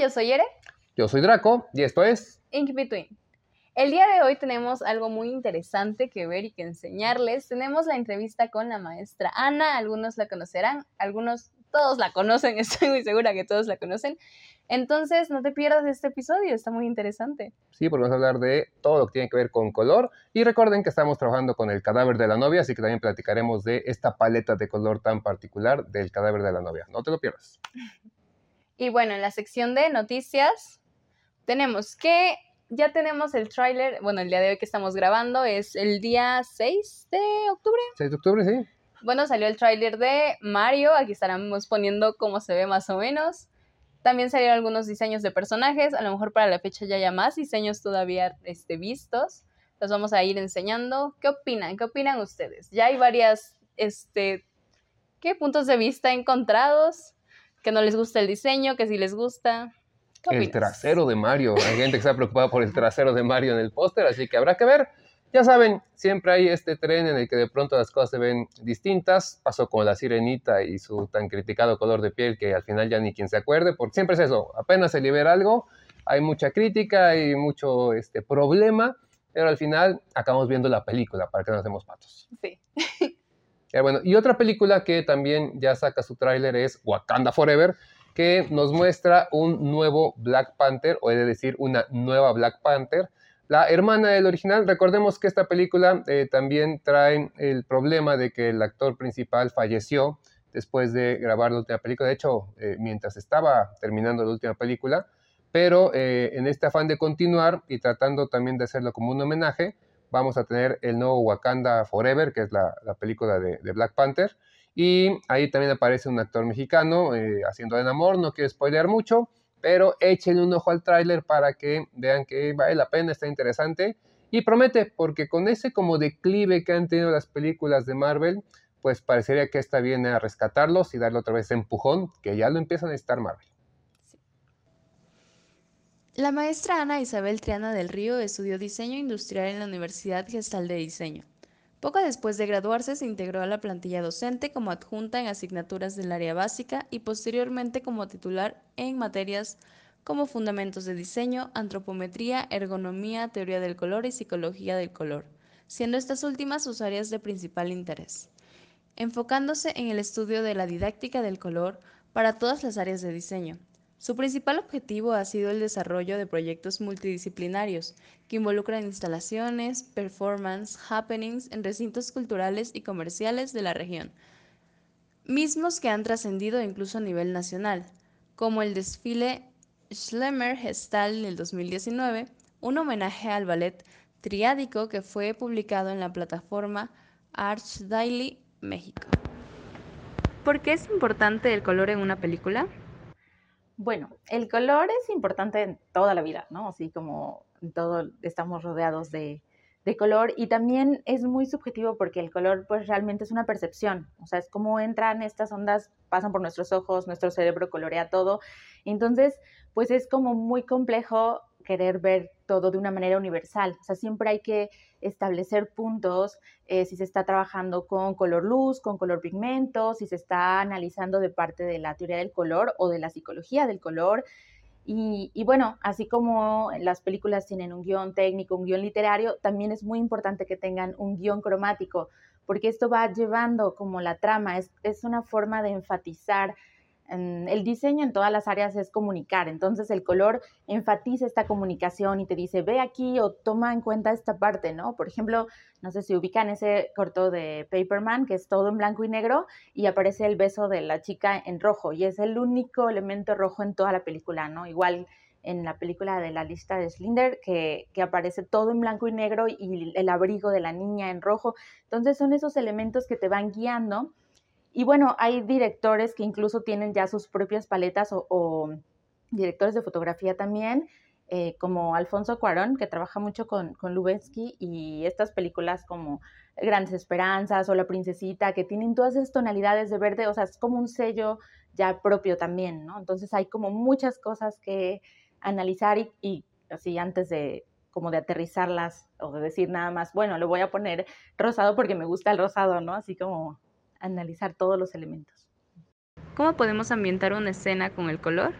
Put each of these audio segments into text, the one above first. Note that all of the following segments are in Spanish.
yo soy Ere. Yo soy Draco y esto es Ink Between. El día de hoy tenemos algo muy interesante que ver y que enseñarles. Tenemos la entrevista con la maestra Ana, algunos la conocerán, algunos todos la conocen, estoy muy segura que todos la conocen. Entonces, no te pierdas este episodio, está muy interesante. Sí, porque vamos a hablar de todo lo que tiene que ver con color. Y recuerden que estamos trabajando con el cadáver de la novia, así que también platicaremos de esta paleta de color tan particular del cadáver de la novia. No te lo pierdas. Y bueno, en la sección de noticias tenemos que ya tenemos el tráiler, bueno, el día de hoy que estamos grabando es el día 6 de octubre. 6 de octubre, sí. Bueno, salió el tráiler de Mario, aquí estaremos poniendo cómo se ve más o menos. También salieron algunos diseños de personajes, a lo mejor para la fecha ya haya más diseños todavía este, vistos. Los vamos a ir enseñando. ¿Qué opinan? ¿Qué opinan ustedes? Ya hay varias, este, ¿qué puntos de vista encontrados? Que no les gusta el diseño, que sí les gusta. el trasero de Mario. Hay gente que está preocupada por el trasero de Mario en el póster, así que habrá que ver. Ya saben, siempre hay este tren en el que de pronto las cosas se ven distintas. Pasó con la sirenita y su tan criticado color de piel que al final ya ni quien se acuerde, porque siempre es eso, apenas se libera algo, hay mucha crítica, hay mucho este, problema, pero al final acabamos viendo la película para que no hacemos patos. Sí. Eh, bueno, y otra película que también ya saca su tráiler es Wakanda Forever, que nos muestra un nuevo Black Panther, o he de decir, una nueva Black Panther, la hermana del original. Recordemos que esta película eh, también trae el problema de que el actor principal falleció después de grabar la última película, de hecho, eh, mientras estaba terminando la última película, pero en este afán de continuar y tratando también de hacerlo como un homenaje, vamos a tener el nuevo Wakanda Forever, que es la, película de, Black Panther. Y ahí también aparece un actor mexicano eh, haciendo el amor, no quiero spoilear mucho, pero échenle un ojo al tráiler para que vean que vale la pena, está interesante. Y promete, porque con ese como declive que han tenido las películas de Marvel, pues parecería que esta viene a rescatarlos y darle otra vez empujón, que ya lo empiezan a necesitar Marvel. La maestra Ana Isabel Triana del Río estudió diseño industrial en la Universidad Gestal de Diseño. Poco después de graduarse se integró a la plantilla docente como adjunta en asignaturas del área básica y posteriormente como titular en materias como fundamentos de diseño, antropometría, ergonomía, teoría del color y psicología del color, siendo estas últimas sus áreas de principal interés, enfocándose en el estudio de la didáctica del color para todas las áreas de diseño, su principal objetivo ha sido el desarrollo de proyectos multidisciplinarios que involucran instalaciones, performance, happenings en recintos culturales y comerciales de la región, mismos que han trascendido incluso a nivel nacional, como el desfile Schlemmer Gestal en el 2019, un homenaje al ballet triádico que fue publicado en la plataforma Arch Daily México. ¿Por qué es importante el color en una película? Bueno, el color es importante en toda la vida, ¿no? Así como todo estamos rodeados de, color y también es muy subjetivo porque el color pues realmente es una percepción, o sea, es como entran estas ondas, pasan por nuestros ojos, nuestro cerebro colorea todo, entonces pues es como muy complejo querer ver todo de una manera universal. O sea, siempre hay que establecer puntos eh, si se está trabajando con color luz, con color pigmento, si se está analizando de parte de la teoría del color o de la psicología del color. Y, bueno, así como las películas tienen un guion técnico, un guion literario, también es muy importante que tengan un guion cromático, porque esto va llevando como la trama, es, es una forma de enfatizar el diseño en todas las áreas es comunicar, entonces el color enfatiza esta comunicación y te dice, ve aquí o toma en cuenta esta parte, ¿no? Por ejemplo, no sé si ubican ese corto de Paperman, que es todo en blanco y negro, y aparece el beso de la chica en rojo, y es el único elemento rojo en toda la película, ¿no? Igual en la película de la lista de Slinder, que, que, aparece todo en blanco y negro y el abrigo de la niña en rojo. Entonces son esos elementos que te van guiando y bueno, hay directores que incluso tienen ya sus propias paletas o, directores de fotografía también, eh, como Alfonso Cuarón, que trabaja mucho con, con Lubensky y estas películas como Grandes Esperanzas o La Princesita, que tienen todas esas tonalidades de verde, o sea, es como un sello ya propio también, ¿no? Entonces hay como muchas cosas que analizar y, y así antes de como de aterrizarlas o de decir nada más, bueno, le voy a poner rosado porque me gusta el rosado, ¿no? Así como analizar todos los elementos. ¿Cómo podemos ambientar una escena con el color?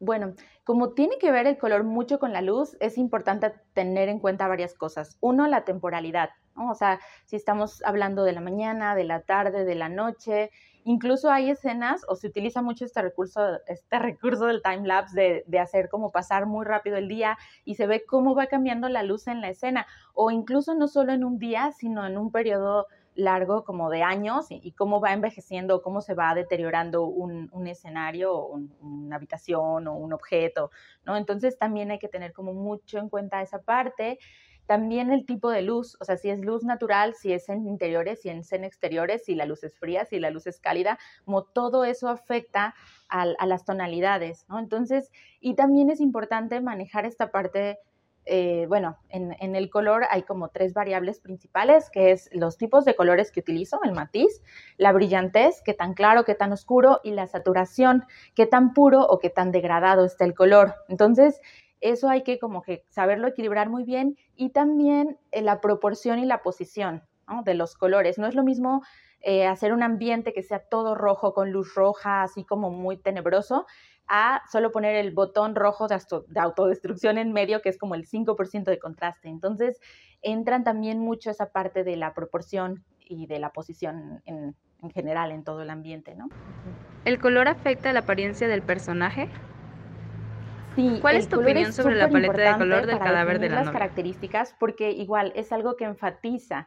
Bueno, como tiene que ver el color mucho con la luz, es importante tener en cuenta varias cosas. Uno, la temporalidad, O sea, si estamos hablando de la mañana, de la tarde, de la noche, incluso hay escenas, o se utiliza mucho este recurso, este recurso del time lapse de, de hacer como pasar muy rápido el día y se ve cómo va cambiando la luz en la escena, o incluso no solo en un día, sino en un periodo largo como de años y, cómo va envejeciendo, cómo se va deteriorando un, escenario, o una habitación o un objeto, ¿no? Entonces también hay que tener como mucho en cuenta esa parte. También el tipo de luz, o sea, si es luz natural, si es en interiores, si es en exteriores, si la luz es fría, si la luz es cálida, como todo eso afecta a, a las tonalidades, ¿no? Entonces, y también es importante manejar esta parte eh, bueno, en, el color hay como tres variables principales, que es los tipos de colores que utilizo, el matiz, la brillantez, qué tan claro, qué tan oscuro, y la saturación, qué tan puro o qué tan degradado está el color. Entonces, eso hay que como que saberlo equilibrar muy bien y también eh, la proporción y la posición de los colores. No es lo mismo eh, hacer un ambiente que sea todo rojo con luz roja, así como muy tenebroso, a solo poner el botón rojo de, autodestrucción en medio, que es como el 5% de contraste. Entonces, entran también mucho esa parte de la proporción y de la posición en, general en todo el ambiente, ¿no? ¿El color afecta la apariencia del personaje? Sí, ¿Cuál es tu opinión sobre la paleta de color del cadáver de la las características, porque igual es algo que enfatiza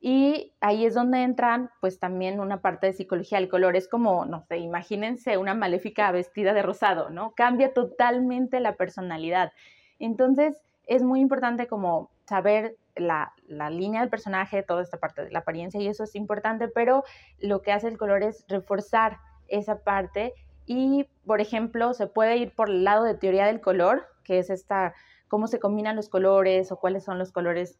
y ahí es donde entran, pues también una parte de psicología del color. Es como, no sé, imagínense una maléfica vestida de rosado, ¿no? Cambia totalmente la personalidad. Entonces, es muy importante como saber la, la, línea del personaje, toda esta parte de la apariencia, y eso es importante, pero lo que hace el color es reforzar esa parte. Y, por ejemplo, se puede ir por el lado de teoría del color, que es esta, cómo se combinan los colores o cuáles son los colores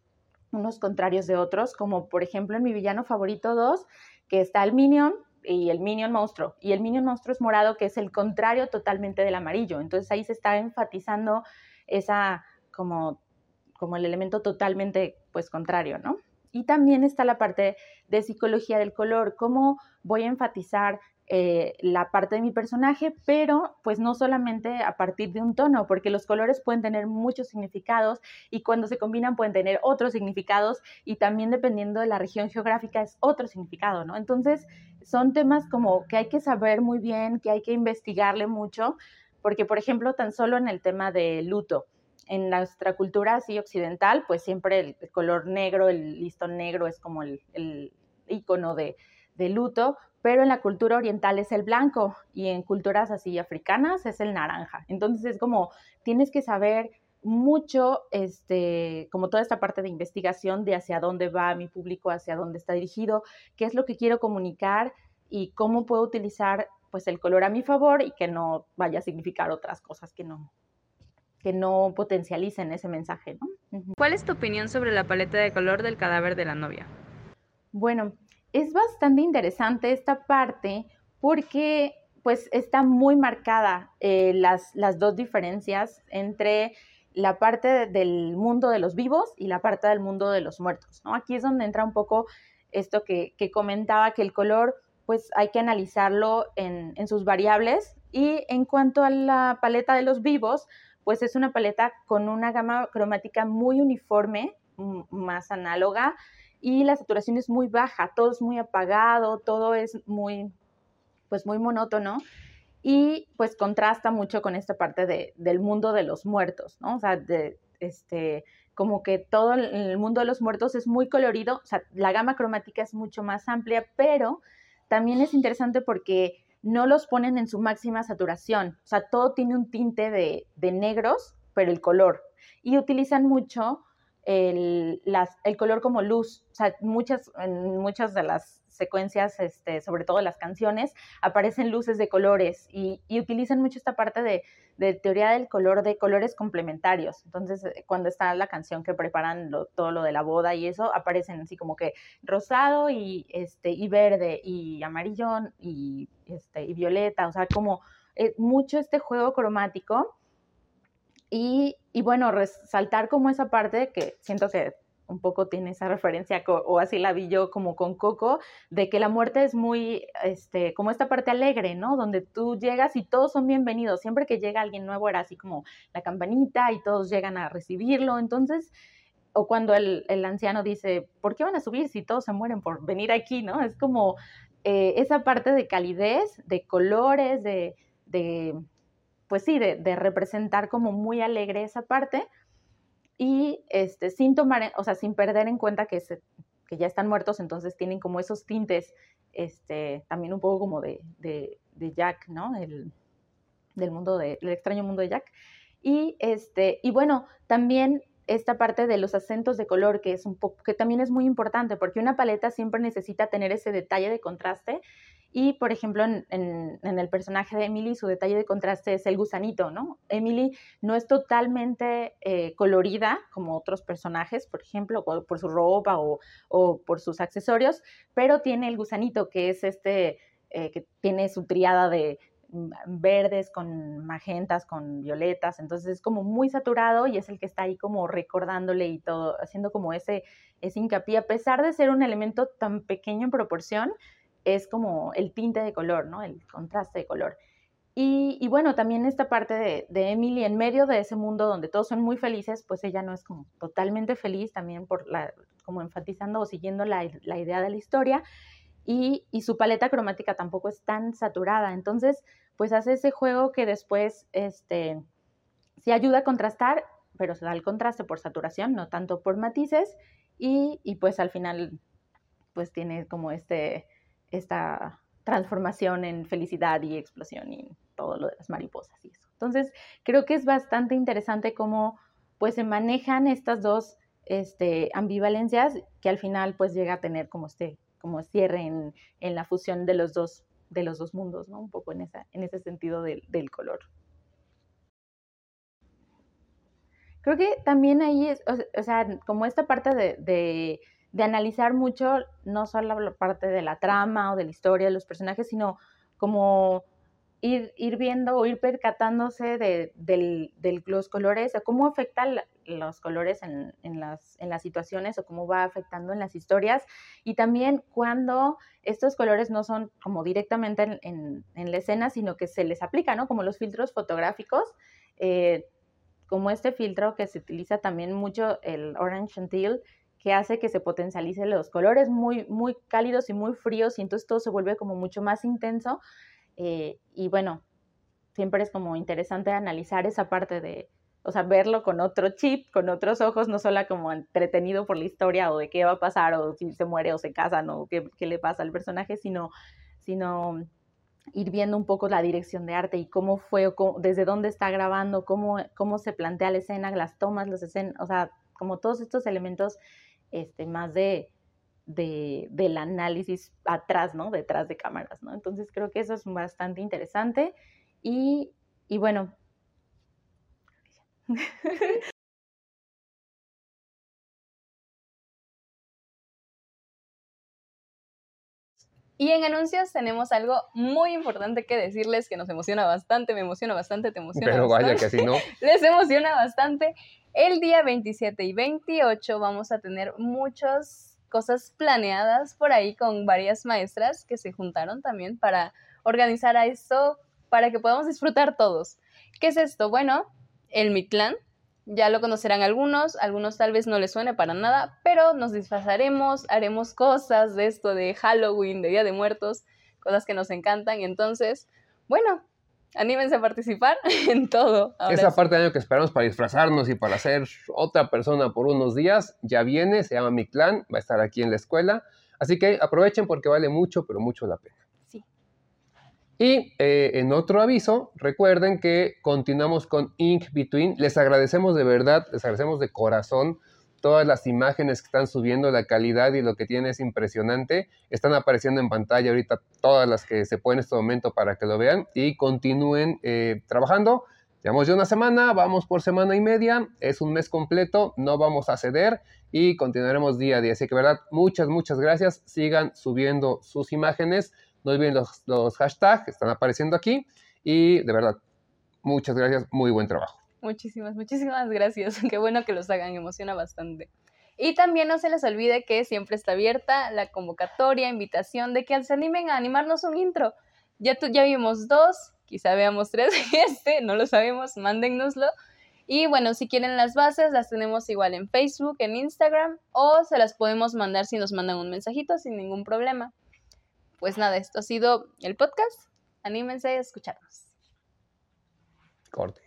unos contrarios de otros, como por ejemplo en mi villano favorito 2, que está el Minion y el Minion monstruo. Y el Minion monstruo es morado, que es el contrario totalmente del amarillo. Entonces ahí se está enfatizando esa como, como el elemento totalmente pues contrario, ¿no? Y también está la parte de psicología del color, cómo voy a enfatizar eh, la parte de mi personaje, pero pues no solamente a partir de un tono, porque los colores pueden tener muchos significados y cuando se combinan pueden tener otros significados y también dependiendo de la región geográfica es otro significado, ¿no? Entonces son temas como que hay que saber muy bien, que hay que investigarle mucho, porque por ejemplo tan solo en el tema de luto, en nuestra cultura así occidental, pues siempre el, color negro, el listón negro es como el, icono de luto, pero en la cultura oriental es el blanco y en culturas así africanas es el naranja. Entonces es como tienes que saber mucho, este, como toda esta parte de investigación de hacia dónde va mi público, hacia dónde está dirigido, qué es lo que quiero comunicar y cómo puedo utilizar pues el color a mi favor y que no vaya a significar otras cosas que no que no potencialicen ese mensaje, ¿Cuál es tu opinión sobre la paleta de color del cadáver de la novia? Bueno, es bastante interesante esta parte porque pues está muy marcada eh, las, las dos diferencias entre la parte del mundo de los vivos y la parte del mundo de los muertos. ¿no? Aquí es donde entra un poco esto que, comentaba, que el color pues hay que analizarlo en, en, sus variables. Y en cuanto a la paleta de los vivos, pues es una paleta con una gama cromática muy uniforme, más análoga, y la saturación es muy baja, todo es muy apagado, todo es muy, pues muy monótono y pues contrasta mucho con esta parte de, del mundo de los muertos, ¿no? O sea, de, este, como que todo el mundo de los muertos es muy colorido, la gama cromática es mucho más amplia, pero también es interesante porque no los ponen en su máxima saturación, o sea, todo tiene un tinte de, de negros, pero el color, y utilizan mucho el, las, el color como luz. O sea, muchas, en muchas de las secuencias, este, sobre todo las canciones, aparecen luces de colores y, y utilizan mucho esta parte de, de, teoría del color, de colores complementarios. Entonces, eh, cuando está la canción que preparan todo lo de la boda y eso, aparecen así como que rosado y, este, y verde y amarillo y, este, y violeta. O sea, como eh, mucho este juego cromático y, bueno, resaltar como esa parte que siento que un poco tiene esa referencia, o así la vi yo como con Coco, de que la muerte es muy, este, como esta parte alegre, ¿no? Donde tú llegas y todos son bienvenidos. Siempre que llega alguien nuevo era así como la campanita y todos llegan a recibirlo. Entonces, o cuando el, anciano dice, ¿por qué van a subir si todos se mueren por venir aquí, ¿no? Es como eh, esa parte de calidez, de colores, de, de pues sí, de, representar como muy alegre esa parte y este, sin tomar, o sea, sin perder en cuenta que, se, que ya están muertos, entonces tienen como esos tintes, este, también un poco como de, de, Jack, ¿no? El, del mundo de, el extraño mundo de Jack. Y, este, y bueno, también esta parte de los acentos de color, que es un que también es muy importante, porque una paleta siempre necesita tener ese detalle de contraste y, por ejemplo, en, el personaje de Emily, su detalle de contraste es el gusanito, ¿no? Emily no es totalmente eh, colorida como otros personajes, por ejemplo, por su ropa o, por sus accesorios, pero tiene el gusanito, que es este, eh, que tiene su triada de mm, verdes con magentas, con violetas, entonces es como muy saturado y es el que está ahí como recordándole y todo, haciendo como ese, ese hincapié, a pesar de ser un elemento tan pequeño en proporción, es como el tinte de color, ¿no? El contraste de color. Y, bueno, también esta parte de, Emily en medio de ese mundo donde todos son muy felices, pues ella no es como totalmente feliz, también por la, como enfatizando o siguiendo la, idea de la historia. Y, su paleta cromática tampoco es tan saturada. Entonces, pues hace ese juego que después, este, sí ayuda a contrastar, pero se da el contraste por saturación, no tanto por matices. Y, y pues al final, pues tiene como este, esta transformación en felicidad y explosión y todo lo de las mariposas y eso. Entonces, creo que es bastante interesante cómo pues se manejan estas dos este, ambivalencias que al final pues llega a tener como este como cierre en, la fusión de los dos de los dos mundos, ¿no? Un poco en, esa, en ese sentido del, color. Creo que también ahí es, o, sea, como esta parte de analizar mucho no solo la parte de la trama o de la historia de los personajes, sino como ir, ir viendo o ir percatándose de, los colores, o cómo afectan los colores en, las, en las situaciones o cómo va afectando en las historias. Y también cuando estos colores no son como directamente en, la escena, sino que se les aplica, ¿no? Como los filtros fotográficos. Eh, como este filtro que se utiliza también mucho, el Orange and Teal, que hace que se potencialicen los colores muy, muy cálidos y muy fríos y entonces todo se vuelve como mucho más intenso. Eh, y bueno, siempre es como interesante analizar esa parte de, o sea, verlo con otro chip, con otros ojos, no solo como entretenido por la historia o de qué va a pasar o si se muere o se casan o qué, qué le pasa al personaje, sino, sino ir viendo un poco la dirección de arte y cómo fue, o desde dónde está grabando, cómo, cómo se plantea la escena, las tomas, las escenas, o sea, como todos estos elementos este, más de, del análisis atrás, ¿no? Detrás de cámaras, ¿no? Entonces creo que eso es bastante interesante y, y bueno. Y en anuncios tenemos algo muy importante que decirles que nos emociona bastante, me emociona bastante, te emociona Pero vaya que si no. Les emociona bastante. El día 27 y 28 vamos a tener muchas cosas planeadas por ahí con varias maestras que se juntaron también para organizar a esto, para que podamos disfrutar todos. ¿Qué es esto? Bueno, el Mitlan, ya lo conocerán algunos, algunos tal vez no les suene para nada, pero nos disfrazaremos, haremos cosas de esto de Halloween, de Día de Muertos, cosas que nos encantan. Entonces, bueno, anímense a participar en todo. Esa parte del año que esperamos para disfrazarnos y para ser otra persona por unos días ya viene, se llama Mi Clan, va a estar aquí en la escuela. Así que aprovechen porque vale mucho, pero mucho la pena. Y eh, en otro aviso, recuerden que continuamos con Ink Between. Les agradecemos de verdad, les agradecemos de corazón todas las imágenes que están subiendo, la calidad y lo que tiene es impresionante. Están apareciendo en pantalla ahorita todas las que se pueden en este momento para que lo vean y continúen eh, trabajando. Llevamos ya una semana, vamos por semana y media, es un mes completo, no vamos a ceder y continuaremos día a día. Así que, verdad, muchas, muchas gracias. Sigan subiendo sus imágenes. No olviden los, los hashtags, están apareciendo aquí. Y de verdad, muchas gracias, muy buen trabajo. Muchísimas, muchísimas gracias. Qué bueno que los hagan, emociona bastante. Y también no se les olvide que siempre está abierta la convocatoria, invitación de que se animen a animarnos un intro. Ya, ya vimos dos, quizá veamos tres, este, no lo sabemos, mándennoslo. Y bueno, si quieren las bases, las tenemos igual en Facebook, en Instagram, o se las podemos mandar si nos mandan un mensajito sin ningún problema. Pues nada, esto ha sido el podcast. Anímense a escucharnos. Corte.